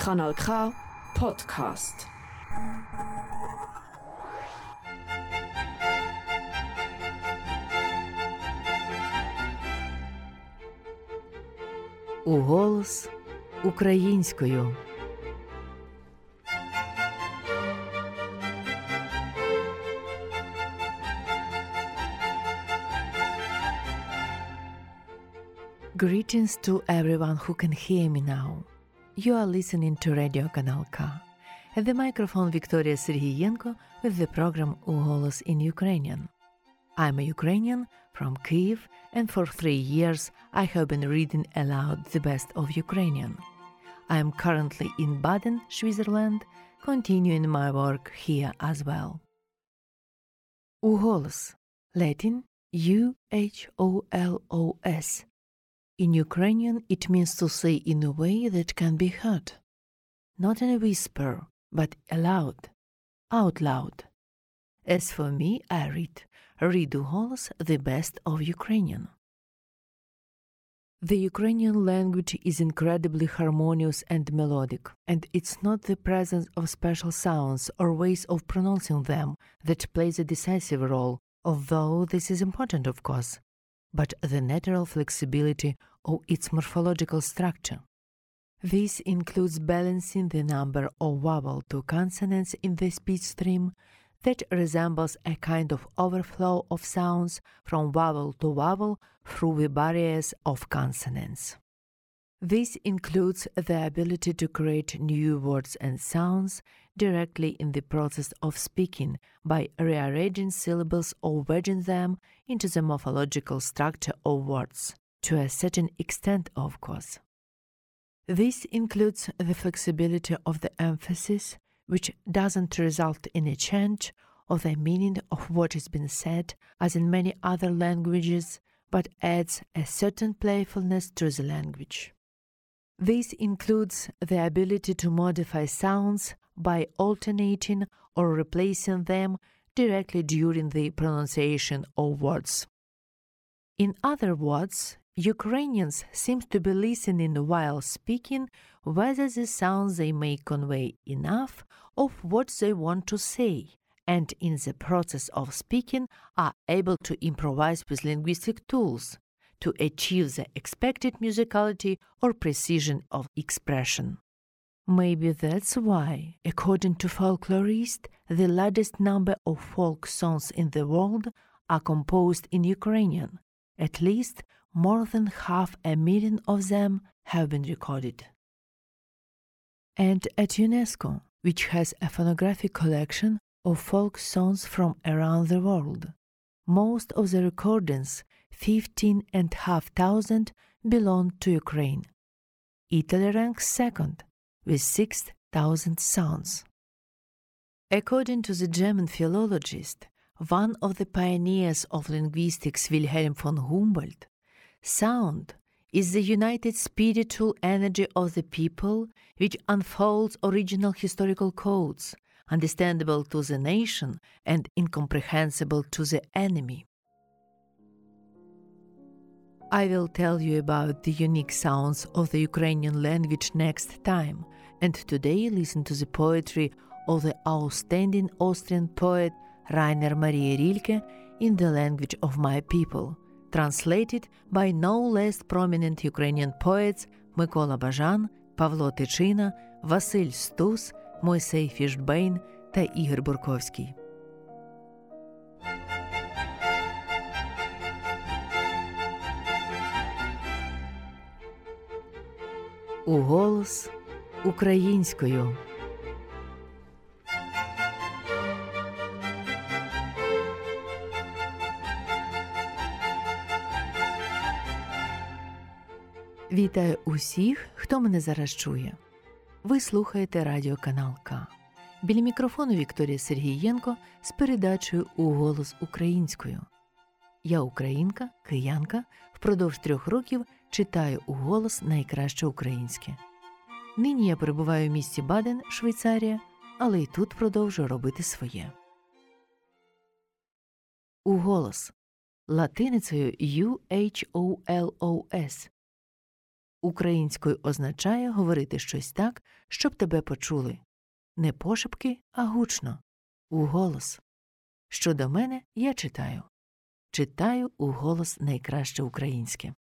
Kanal K Podcast. Уголос українською. Greetings to everyone who can hear me now. You are listening to Radio Kanal K. At the microphone Victoria Serhiyenko with the program Uholos in Ukrainian. I'm a Ukrainian from Kiev, and for three years I have been reading aloud the best of Ukrainian. I am currently in Baden, Switzerland, continuing my work here as well. Uholos, Latin U H O L O S. In Ukrainian, it means to say in a way that can be heard, not in a whisper, but aloud, out loud. As for me, I read, read Ugolos, the best of Ukrainian. The Ukrainian language is incredibly harmonious and melodic, and it's not the presence of special sounds or ways of pronouncing them that plays a decisive role, although this is important, of course, but the natural flexibility of its morphological structure. This includes balancing the number of vowel to consonants in the speech stream that resembles a kind of overflow of sounds from vowel to vowel through the barriers of consonants. This includes the ability to create new words and sounds directly in the process of speaking by rearranging syllables or wedging them into the morphological structure of words, to a certain extent, of course. This includes the flexibility of the emphasis, which doesn't result in a change of the meaning of what is being said, as in many other languages, but adds a certain playfulness to the language. This includes the ability to modify sounds by alternating or replacing them directly during the pronunciation of words. In other words, Ukrainians seem to be listening while speaking whether the sounds they make convey enough of what they want to say, and in the process of speaking are able to improvise with linguistic tools to achieve the expected musicality or precision of expression. Maybe that's why, according to folklorists, the largest number of folk songs in the world are composed in Ukrainian. At least more than half a million of them have been recorded. And at UNESCO, which has a phonographic collection of folk songs from around the world, most of the recordings, 15,500, belong to Ukraine. Italy ranks second with 6,000 sounds. According to the German philologist, one of the pioneers of linguistics, Wilhelm von Humboldt, sound is the united spiritual energy of the people which unfolds original historical codes, understandable to the nation and incomprehensible to the enemy. I will tell you about the unique sounds of the Ukrainian language next time, and today listen to the poetry of the outstanding Austrian poet Rainer Maria Rilke in the language of my people, translated by no less prominent Ukrainian poets Микола Бажан, Павло Тичина, Василь Стус, Мойсей Фішбейн та Ігор Бурковський. Уголос українською. Вітаю усіх, хто мене зараз чує. Ви слухаєте радіоканал К. Біля мікрофону Вікторія Сергієнко з передачею у голос українською. Я українка, киянка, впродовж трьох років читаю у голос найкраще українське. Нині я перебуваю в місті Баден, Швейцарія, але й тут продовжую робити своє. Уголос латиницею U-H-O-L-O-S Українською означає говорити щось так, щоб тебе почули. Не пошепки, а гучно, у голос. Щодо мене я читаю. Читаю у голос найкраще українське.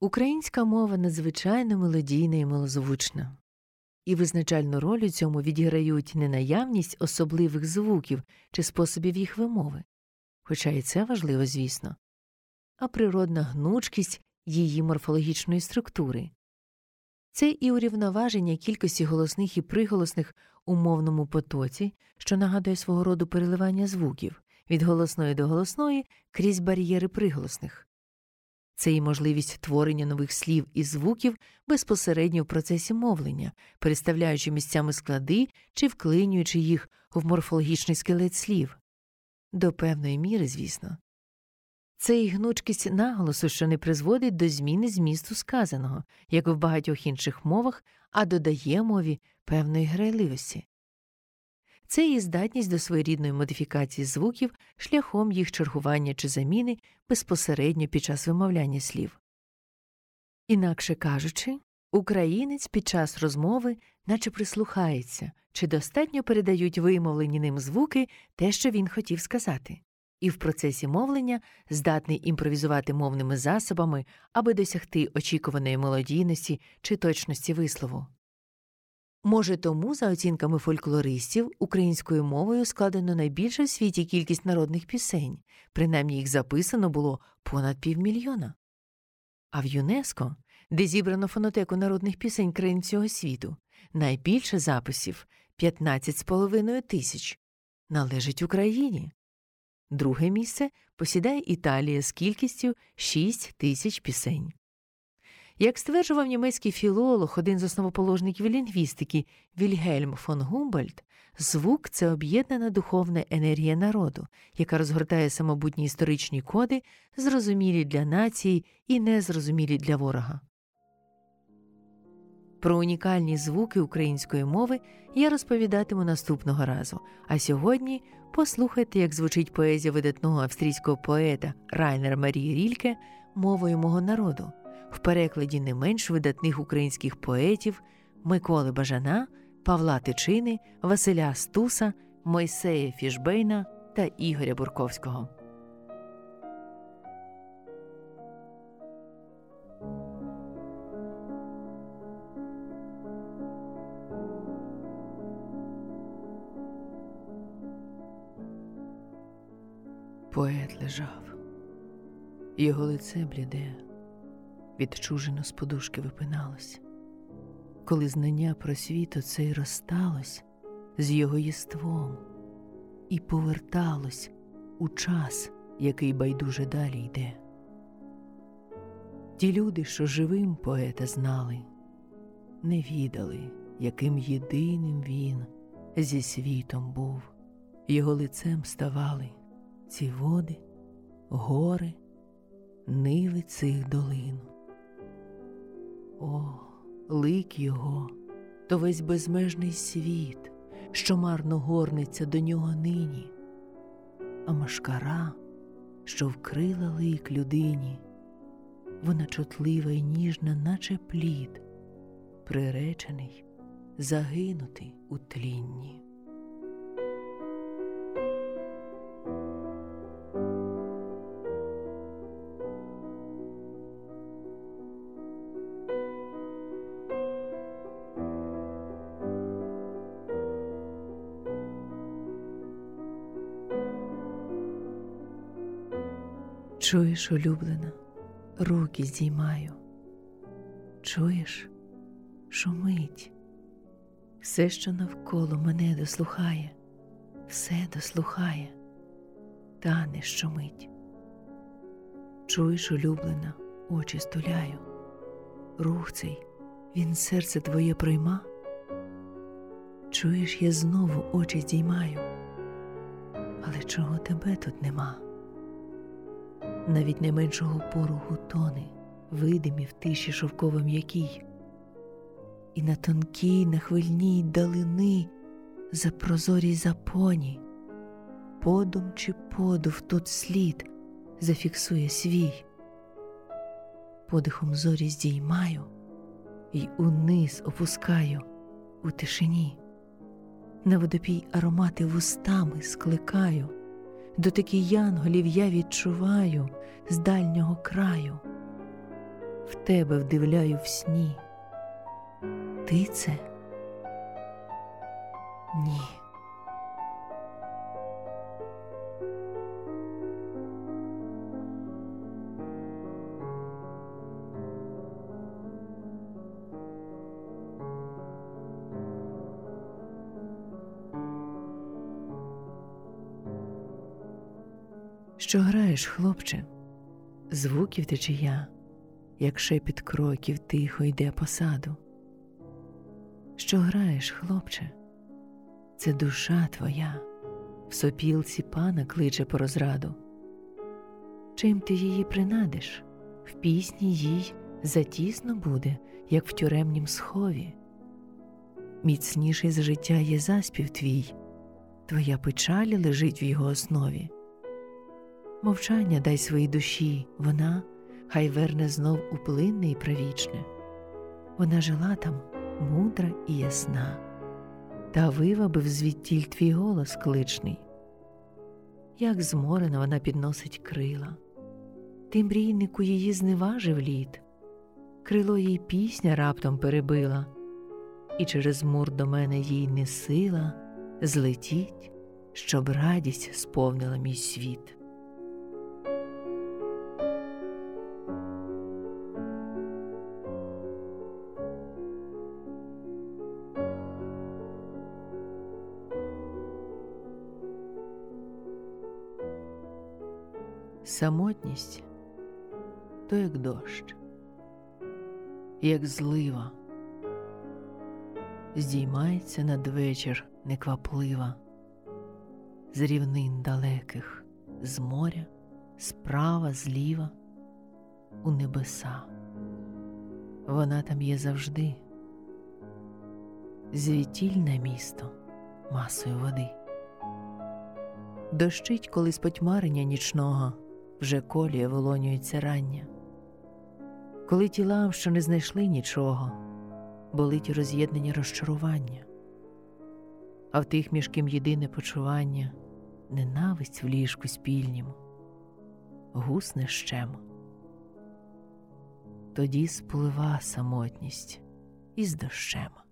Українська мова надзвичайно мелодійна і милозвучна, і визначальну роль у цьому відіграють не наявність особливих звуків чи способів їх вимови, хоча і це важливо, звісно, а природна гнучкість її морфологічної структури. Це і урівноваження кількості голосних і приголосних у мовному потоці, що нагадує свого роду переливання звуків від голосної до голосної крізь бар'єри приголосних. Це і можливість творення нових слів і звуків безпосередньо в процесі мовлення, переставляючи місцями склади чи вклинюючи їх в морфологічний скелет слів. До певної міри, звісно. Це і гнучкість наголосу, що не призводить до зміни змісту сказаного, як в багатьох інших мовах, а додає мові певної грайливості. Це і здатність до своєрідної модифікації звуків шляхом їх чергування чи заміни безпосередньо під час вимовляння слів. Інакше кажучи, українець під час розмови наче прислухається, чи достатньо передають вимовлені ним звуки те, що він хотів сказати, і в процесі мовлення здатний імпровізувати мовними засобами, аби досягти очікуваної мелодійності чи точності вислову. Може, тому, за оцінками фольклористів, українською мовою складено найбільша в світі кількість народних пісень, принаймні їх записано було понад півмільйона. А в ЮНЕСКО, де зібрано фонотеку народних пісень країн всього світу, найбільше записів 15,5 тисяч, належить Україні. Друге місце посідає Італія з кількістю 6 тисяч пісень. Як стверджував німецький філолог, один з основоположників лінгвістики Вільгельм фон Гумбольд, звук це об'єднана духовна енергія народу, яка розгортає самобутні історичні коди, зрозумілі для нації і незрозумілі для ворога. Про унікальні звуки української мови я розповідатиму наступного разу. А сьогодні послухайте, як звучить поезія видатного австрійського поета Райнера Марії Рільке мовою мого народу в перекладі не менш видатних українських поетів Миколи Бажана, Павла Тичини, Василя Стуса, Мойсея Фішбейна та Ігоря Бурковського. Поет лежав, його лице бліде відчужено з подушки випиналось, коли знання про світ оцей розсталось з його єством і поверталось у час, який байдуже далі йде. Ті люди, що живим поета знали, не відали, яким єдиним він зі світом був, його лицем ставали ці води, гори, ниви цих долин. О, лик його, то весь безмежний світ, що марно горниться до нього нині, а машкара, що вкрила лик людині, вона чутлива й ніжна, наче плід, приречений загинути у тлінні. Чуєш, улюблена, руки здіймаю, чуєш, шумить, все, що навколо мене дослухає, все дослухає, та не щомить. Чуєш, улюблена, очі стуляю, рух цей, він серце твоє пройма. Чуєш, я знову очі здіймаю, але чого тебе тут нема? Навіть найменшого поруху тони, видимі в тиші шовково м'якій, і на тонкій, на хвильній далини за прозорій запоні, подум чи подув тут слід зафіксує свій, подихом зорі здіймаю, й униз опускаю у тишині, на водопій аромати вустами скликаю, дотики янголів я відчуваю з дальнього краю, в тебе вдивляю в сні. Ти це? Ні. Що граєш, хлопче? Звуків течія, як шепіт кроків тихо йде по саду. Що граєш, хлопче? Це душа твоя, в сопілці пана кличе по розраду. Чим ти її принадиш? В пісні їй затісно буде, як в тюремнім схові. Міцніший за життя є заспів твій, твоя печаль лежить в його основі. Мовчання дай своїй душі, вона хай верне знов у плинне і правічне. Вона жила там мудра і ясна, та вивабив звідтіль твій голос кличний. Як зморена вона підносить крила, ти мрійнику її зневажив лід, крило їй пісня раптом перебила, і через мур до мене їй не сила злетіть, щоб радість сповнила мій світ. Самотність то як дощ, як злива, здіймається надвечір некваплива, з рівнин далеких, з моря, справа, зліва, у небеса. Вона там є завжди, звітільне місто масою води. Дощить колись потьмарення нічного вже колія волонюється рання, коли тілам, що не знайшли нічого, болить роз'єднання розчарування, а в тих між ким єдине почування, ненависть в ліжку спільнім, гусне щем. Тоді сплива самотність із дощем.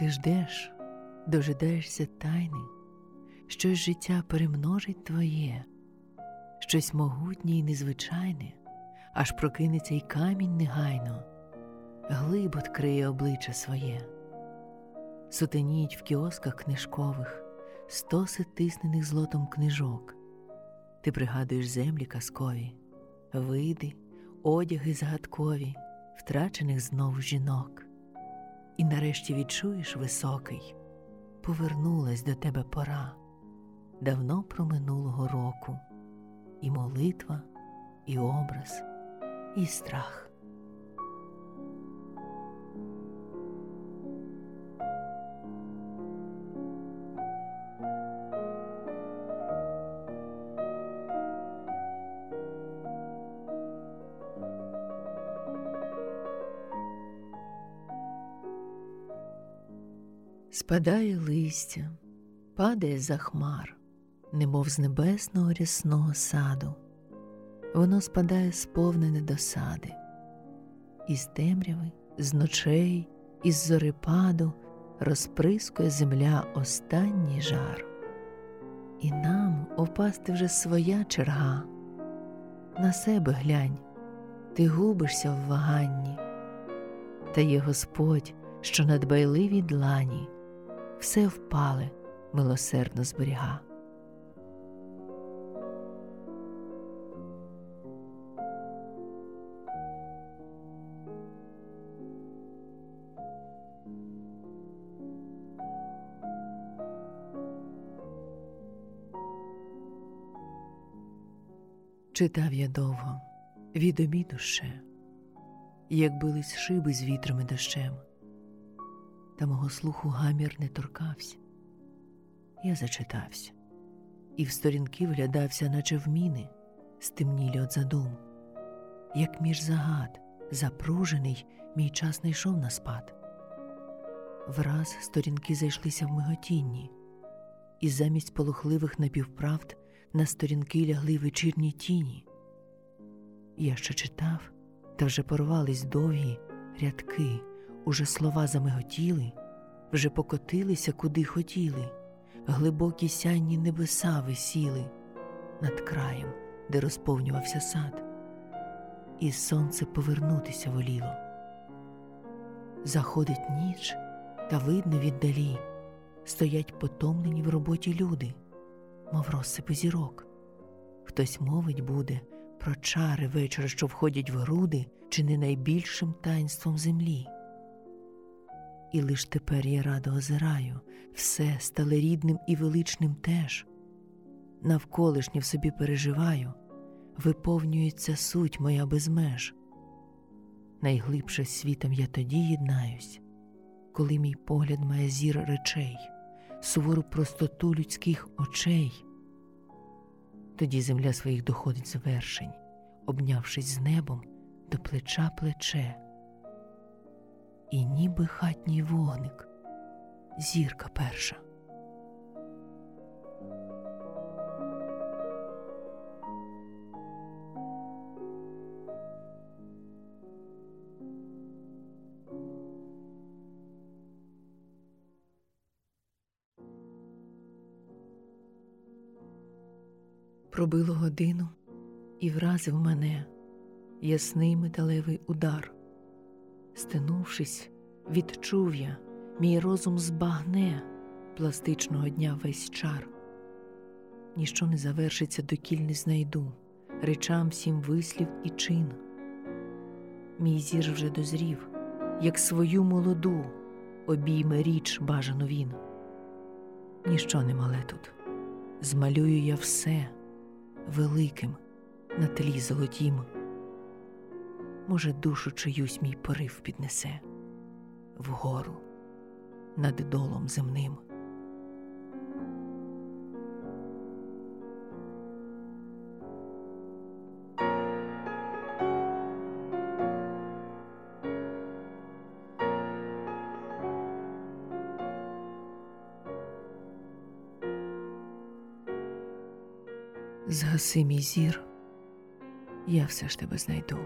Ти ждеш, дожидаєшся тайни, щось життя перемножить твоє, щось могутнє й незвичайне, аж прокинеться й камінь негайно, глиб откриє обличчя своє, сутеніють в кіосках книжкових стоси тиснених злотом книжок. Ти пригадуєш землі казкові, види, одяги загадкові, втрачених знову жінок і нарешті відчуєш високий, повернулась до тебе пора давно проминулого року, і молитва, і образ, і страх. Спадає листя, падає за хмар, немов з небесного рясного саду, воно спадає сповнене досади, із темряви, з ночей, із зорепаду розприскує земля останній жар, і нам опасти вже своя черга. На себе глянь, ти губишся в ваганні, та є Господь, що на дбайливій длані все впале милосердно зберіга. Читав я довго, від обіду ще, як бились шиби з вітром і дощем, та мого слуху гамір не торкався. Я зачитався, і в сторінки вглядався, наче в міни, стемнілі от задуму, як між загад, запружений, мій час не йшов на спад. Враз сторінки зайшлися в миготінні, і замість полухливих напівправд на сторінки лягли вечірні тіні. Я ще читав, та вже порвались довгі рядки, уже слова замиготіли, вже покотилися, куди хотіли, глибокі сянні небеса висіли над краєм, де розповнювався сад, і сонце повернутися воліло. Заходить ніч, та видно віддалі, стоять потомлені в роботі люди, мов розсипи зірок. Хтось мовить буде про чари вечора, що входять в груди, чи не найбільшим таїнством землі. І лиш тепер я радо озираю, все стало рідним і величним теж. Навколишнє в собі переживаю, виповнюється суть моя без меж. Найглибше світом я тоді єднаюсь, коли мій погляд має зір речей, сувору простоту людських очей. Тоді земля своїх доходить звершень, обнявшись з небом до плеча плече. І ніби хатній вогник, зірка перша. Пробило годину і вразив мене ясний металевий удар. Стенувшись, відчув я, мій розум збагне пластичного дня весь чар. Ніщо не завершиться, докіль не знайду речам всім вислів і чин. Мій зір вже дозрів, як свою молоду обійме річ бажану він. Ніщо не мале тут, змалюю я все великим на тлі золотім. Може, душу чиюсь мій порив піднесе вгору над долом земним. Згаси мій зір, я все ж тебе знайду.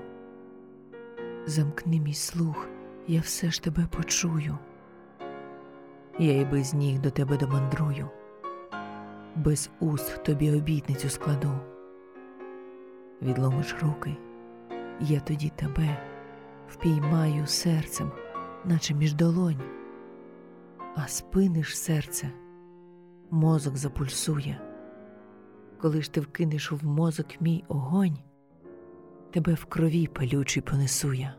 Замкни мій слух, я все ж тебе почую. Я й без ніг до тебе домандрую, без уст тобі обітницю складу. Відломиш руки, я тоді тебе впіймаю серцем, наче між долонь, а спиниш серце, мозок запульсує коли ж ти вкинеш в мозок мій огонь, тебе в крові палючий понесу я.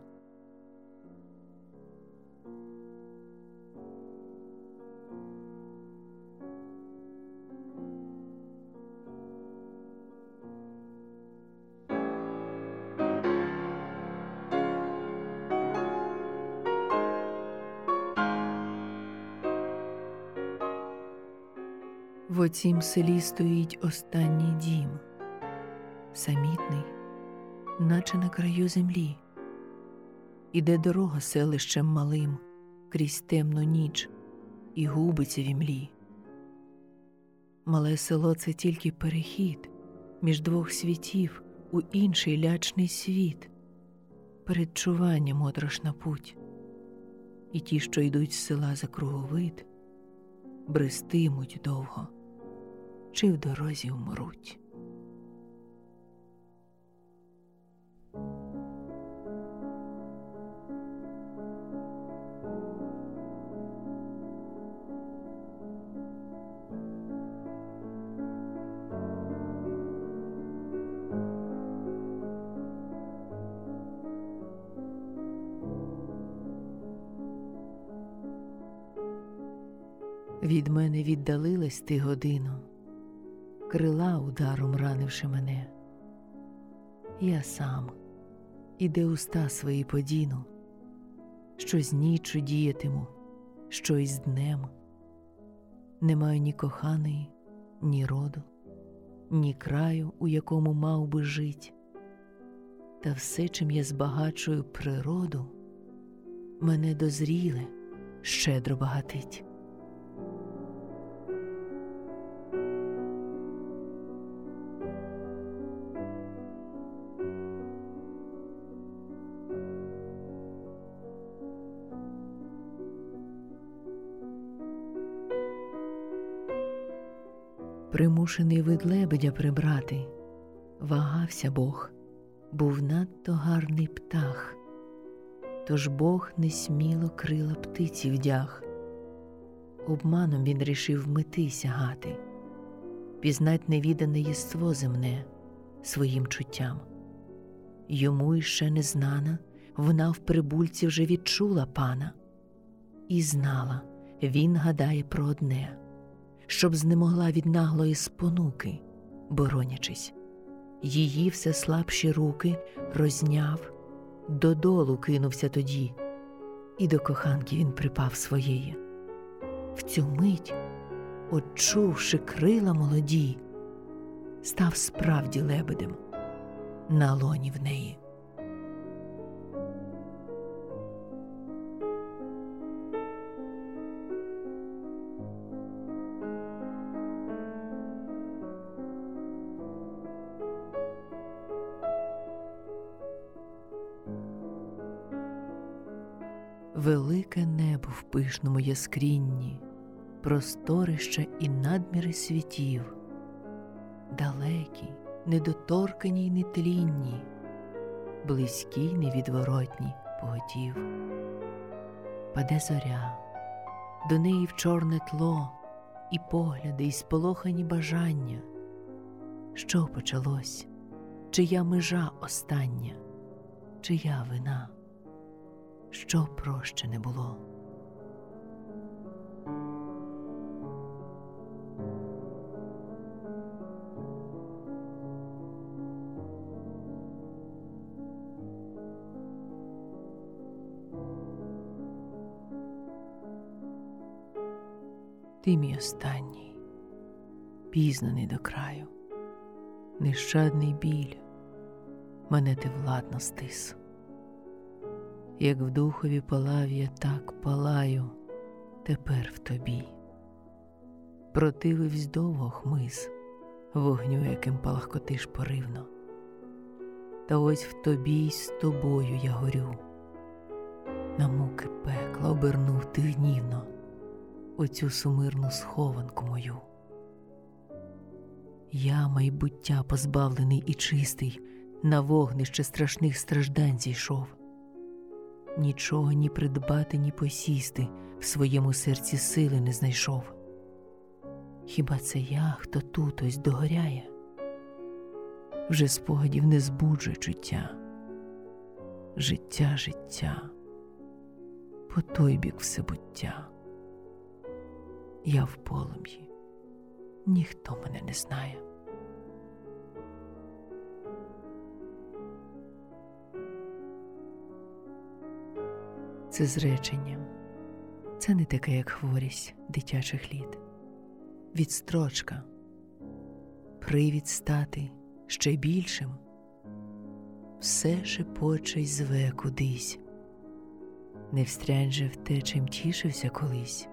В оцім селі стоїть останній дім, самітний, наче на краю землі, іде дорога селищем малим крізь темну ніч і губиться в імлі. Мале село це тільки перехід між двох світів у інший лячний світ, передчування моторошна путь, і ті, що йдуть з села за круговид, брестимуть довго чи в дорозі вмруть. Від мене віддалилась ти годину крила ударом ранивши мене. Я сам і де уста свої подіну, що з ніччю діятиму, що із днем. Не маю ні коханої, ні роду, ні краю, у якому мав би жить, та все, чим я збагачую природу, мене дозріле, щедро багатить. Примушений вид лебедя прибрати, вагався Бог, був надто гарний птах, тож Бог несміло крила птиці вдяг. Обманом він рішив мети сягати, пізнать невідане єство земне своїм чуттям. Йому іще не знана, вона в прибульці вже відчула пана, і знала, він гадає про одне щоб знемогла від наглої спонуки, боронячись. Її все слабші руки розняв, додолу кинувся тоді, і до коханки він припав своєї. В цю мить, очувши крила молоді, став справді лебедем на лоні в неї. Велике небо в пишному яскрінні, просторище і надміри світів, далекі, недоторкані й нетлінні, близькі й невідворотні поготів. Паде зоря, до неї в чорне тло, і погляди, і сполохані бажання. Що почалось? Чия межа остання, чия вина? Що прощене було. Ти мій останній, пізнаний до краю, нещадний біль, мене ти владно стис як в духові палав я, так палаю тепер в тобі. Протививсь довго хмиз, вогню, яким палахкотиш поривно. Та ось в тобі й з тобою я горю, на муки пекла обернув ти гнівно оцю сумирну схованку мою. Я, майбуття позбавлений і чистий, на вогнище страшних страждань зійшов нічого ні придбати, ні посісти в своєму серці сили не знайшов. Хіба це я, хто тут ось догоряє? Вже спогадів не збуджує життя, життя, життя, по той бік всебуття. Я в полум'ї, ніхто мене не знає. Це зречення, це не таке, як хворість дитячих літ, відстрочка, привід стати ще більшим, все шепоче й зве кудись, не встрянь же в те, чим тішився колись.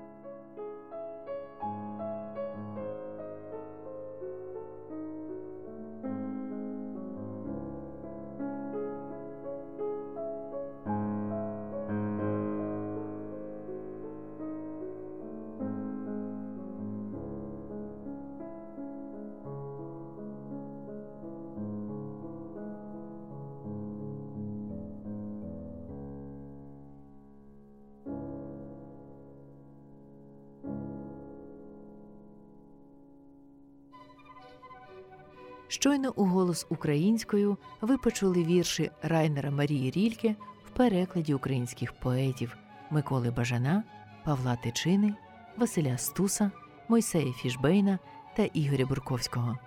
Голос українською ви почули вірші Райнера Марії Рільке в перекладі українських поетів Миколи Бажана, Павла Тичини, Василя Стуса, Мойсея Фішбейна та Ігоря Бурковського.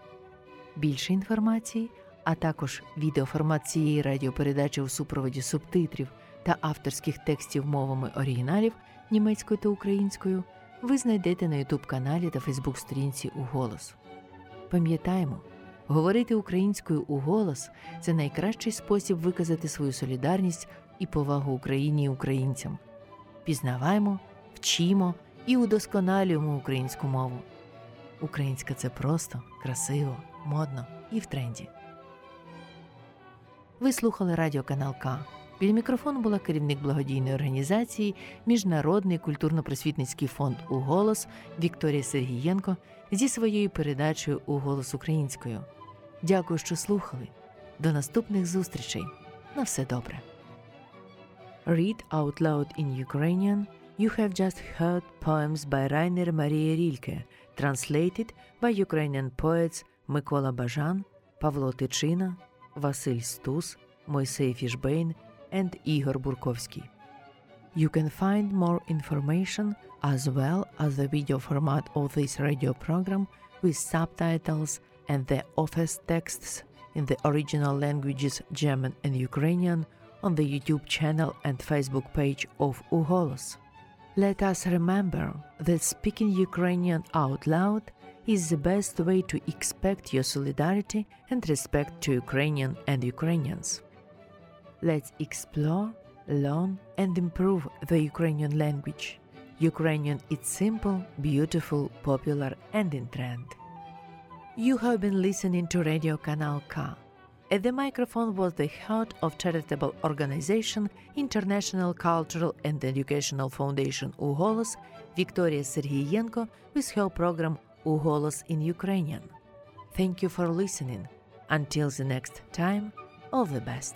Більше інформації а також відеоформат цієї радіопередачі у супроводі субтитрів та авторських текстів мовами оригіналів німецькою та українською, ви знайдете на youtube каналі та фейсбук сторінці у голос. Пам'ятаємо, говорити українською у голос це найкращий спосіб виказати свою солідарність і повагу Україні і українцям. Пізнаваємо, вчимо і удосконалюємо українську мову. Українська це просто, красиво, модно і в тренді. Ви слухали радіоканал К. Біля мікрофону була керівник благодійної організації Міжнародний культурно-просвітницький фонд «Уголос» Вікторія Сергієнко зі своєю передачею «Уголос українською. Дякую, що слухали. До наступних зустрічей. На все добре. Read out loud in Ukrainian. You have just heard poems by Rainer Maria Rilke, translated by Ukrainian poets Микола Бажан, Павло Тичина, Василь Стус, Мойсей Фішбейн and Igor Burkovsky. You can find more information as well as the video format of this radio program with subtitles and the office texts in the original languages German and Ukrainian on the YouTube channel and Facebook page of Uholos. Let us remember that speaking Ukrainian out loud is the best way to expect your solidarity and respect to Ukrainian and Ukrainians. Let's explore, learn, and improve the Ukrainian language. Ukrainian is simple, beautiful, popular, and in trend. You have been listening to Radio Kanal K. At the microphone was the head of charitable organization International Cultural and Educational Foundation Uholos, Victoria Serhiyenko, with her program Uholos in Ukrainian. Thank you for listening. Until the next time, all the best.